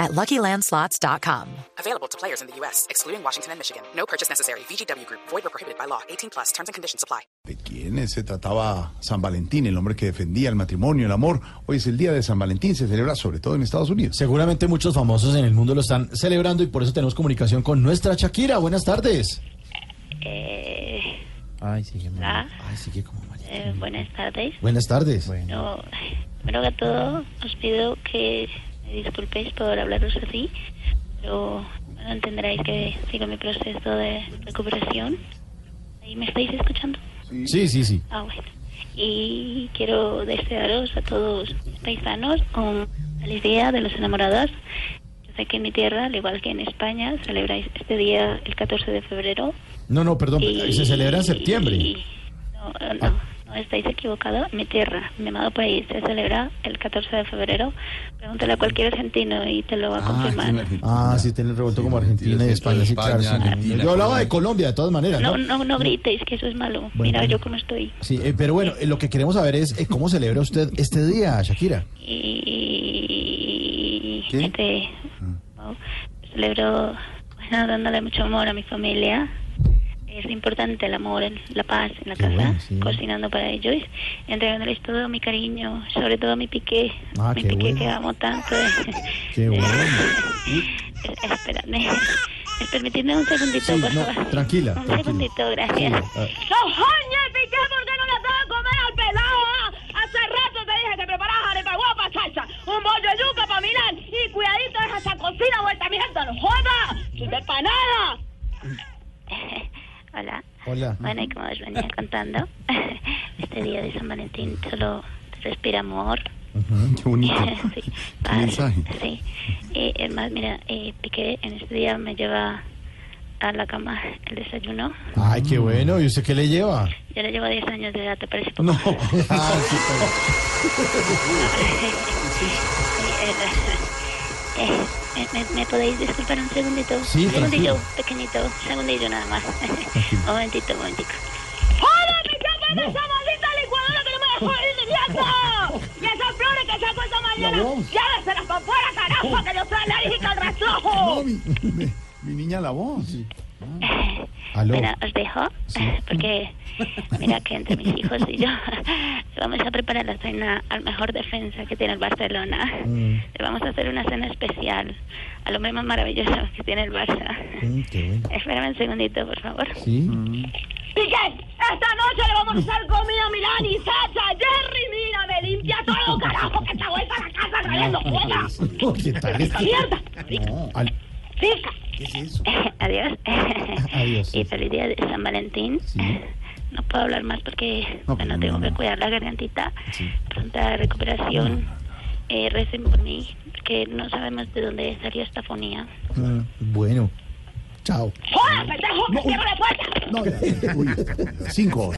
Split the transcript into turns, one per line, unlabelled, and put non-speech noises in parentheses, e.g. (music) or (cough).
at LuckyLandSlots.com.
Available to players in the U.S., excluding Washington and Michigan. No purchase necessary. VGW Group. Void or prohibited by law. 18 plus. Terms and conditions apply.
¿De quién se trataba San Valentín, el hombre que defendía el matrimonio, el amor? Hoy es el día de San Valentín, se celebra sobre todo en Estados Unidos.
Seguramente muchos famosos en el mundo lo están celebrando y por eso tenemos comunicación con nuestra Shakira. Buenas tardes.
Eh,
Ay, sigue
Ah.
Ay, sigue como María.
eh, buenas tardes.
Buenas tardes.
No, primero que todo, os pido que disculpéis por hablaros así, pero bueno, entenderéis que sigo mi proceso de recuperación. ¿Ahí me estáis escuchando?
Sí, sí, sí.
Ah, bueno. Y quiero desearos a todos paisanos un feliz día de los enamorados. Yo sé que en mi tierra, al igual que en España, celebráis este día el 14 de febrero.
No, no, perdón,
Y-
se celebra en septiembre.
y- no, no, no, estáis equivocados. Mi tierra, mi amado país, se celebra el 14 de febrero. Pregúntale a cualquier argentino y te lo va a confirmar.
Ah, sí, tiene el revuelto como Argentina y España, sí, claro. Yo hablaba de
Colombia.
De todas maneras,
No,
¿no?
no, no gritéis, que eso es malo.
Bueno,
Mira yo cómo estoy.
Sí, eh, pero bueno, eh, lo que queremos saber es eh, cómo celebra usted este día, Shakira.
Y
¿Qué?
este, wow, celebro, bueno, dándole mucho amor a mi familia. Es importante el amor, el- la paz en la
Qué
casa,
bueno, sí.
cocinando para ellos, entregándoles todo mi cariño, sobre todo mi piqué,
Ah,
mi
qué
piqué
bueno.
que amo tanto. (laughs)
Qué bueno. (laughs)
Espérame. (laughs) Permitidme un segundito,
Sí,
por
no,
favor.
tranquila,
Un
tranquila.
segundito, gracias.
Ah,
¡Cojoña, piqué! ¿Por qué no le has dado a comer al pelado? Hace rato te dije que prepararas arepa guapa, chacha. Un bollo de yuca para mirar. Y cuidadito deja esa cocina vuelta mierda. ¡No joda! ¡Sin empanada!
Hola.
Hola.
Bueno, y como os venía (laughs) contando, (laughs) este día de San Valentín solo respira amor.
Qué bonito. (laughs)
sí,
Qué mensaje.
sí. Y es más, mira, eh, Piqué en este día me lleva a la cama el desayuno.
Ay, qué bueno. ¿Y usted qué le lleva?
Yo le llevo 10 años de edad, ¿te parece poco?
No. Ah, sí,
Eh, eh, ¿me, me podéis disculpar un segundito?
Sí,
un segundito,
tranquilo.
pequeñito, un segundito nada más. (laughs) un momentito, un momentito.
¡Joda, piqué! ¡Vete esa maldita licuadora que no me dejó ir de viaje! (laughs) ¡Y esas flores que sacó esta mañana! ¡Lléveselas para afuera, carajo! ¡Que yo soy alérgica al (laughs) rastrojo!
No, mi, mi- mi niña la voz.
Aló.
Bueno, os dejo, porque mira que entre mis hijos y yo vamos a preparar la cena al mejor defensa que tiene el Barcelona.
Mm.
Le vamos a hacer una cena especial al hombre más maravilloso que tiene el Barça.
Mm, qué bueno.
Espérame un segundito, por favor.
Sí.
Piqué, esta noche le vamos a hacer comida a Milán y Sacha. Jerry, mira, me limpia todo, carajo, que esta vuelta a la casa trayendo.
Oh, ¿Qué tal?
¡Esta mierda!
No. Al-
¡Pica!
¿Qué es eso? (laughs)
Adiós. (laughs)
Adiós.
Y feliz día de San Valentín.
Sí.
No puedo hablar más porque,
No,
bueno, tengo
no,
que cuidar la gargantita.
Sí.
Pronta recuperación. Eh, recen por mí, porque no sabemos de dónde salió esta fonía.
Mm, Bueno. Chao.
¡Joder, pendejo! ¡Que cierre la puerta!
No, uy, cinco.